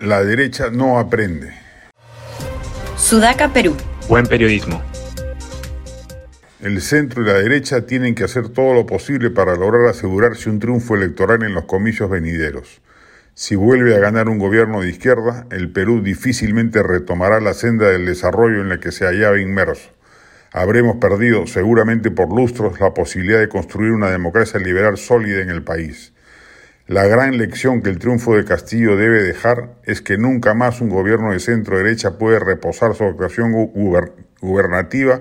La derecha no aprende. Sudaca, Perú. Buen periodismo. El centro y la derecha tienen que hacer todo lo posible para lograr asegurarse un triunfo electoral en los comicios venideros. Si vuelve a ganar un gobierno de izquierda, el Perú difícilmente retomará la senda del desarrollo en la que se hallaba inmerso. Habremos perdido, seguramente por lustros, la posibilidad de construir una democracia liberal sólida en el país. La gran lección que el triunfo de Castillo debe dejar es que nunca más un gobierno de centro derecha puede reposar su actuación gubernativa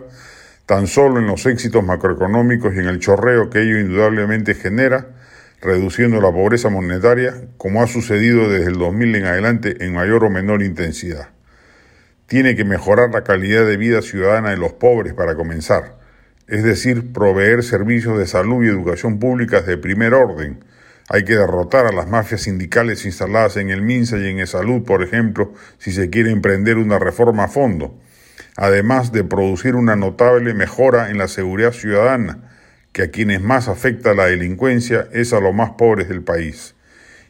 tan solo en los éxitos macroeconómicos y en el chorreo que ello indudablemente genera, reduciendo la pobreza monetaria, como ha sucedido desde el 2000 en adelante en mayor o menor intensidad. Tiene que mejorar la calidad de vida ciudadana de los pobres para comenzar, es decir, proveer servicios de salud y educación públicas de primer orden. Hay que derrotar a las mafias sindicales instaladas en el MINSA y en el Salud, por ejemplo, si se quiere emprender una reforma a fondo además de producir una notable mejora en la seguridad ciudadana, que a quienes más afecta la delincuencia es a los más pobres del país.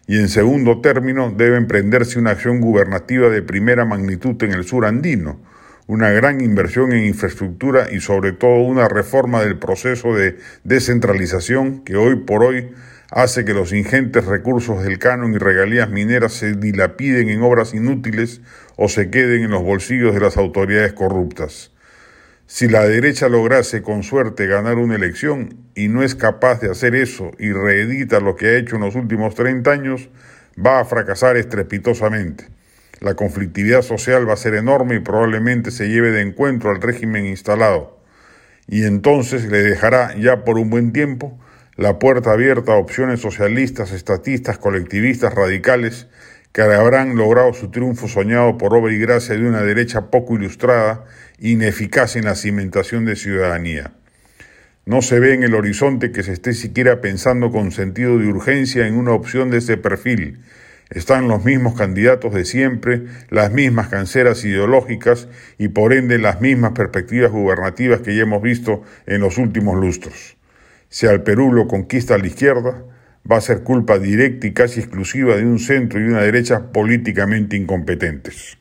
Y en segundo término, debe emprenderse una acción gubernativa de primera magnitud en el sur andino, una gran inversión en infraestructura y sobre todo una reforma del proceso de descentralización que hoy por hoy hace que los ingentes recursos del canon y regalías mineras se dilapiden en obras inútiles o se queden en los bolsillos de las autoridades corruptas. Si la derecha lograse con suerte ganar una elección y no es capaz de hacer eso y reedita lo que ha hecho en los últimos 30 años, va a fracasar estrepitosamente. La conflictividad social va a ser enorme y probablemente se lleve de encuentro al régimen instalado. Y entonces le dejará ya por un buen tiempo la puerta abierta a opciones socialistas, estatistas, colectivistas, radicales, que habrán logrado su triunfo soñado por obra y gracia de una derecha poco ilustrada, ineficaz en la cimentación de ciudadanía. No se ve en el horizonte que se esté siquiera pensando con sentido de urgencia en una opción de ese perfil. Están los mismos candidatos de siempre, las mismas canceras ideológicas y por ende las mismas perspectivas gubernativas que ya hemos visto en los últimos lustros. Si al Perú lo conquista la izquierda, va a ser culpa directa y casi exclusiva de un centro y una derecha políticamente incompetentes.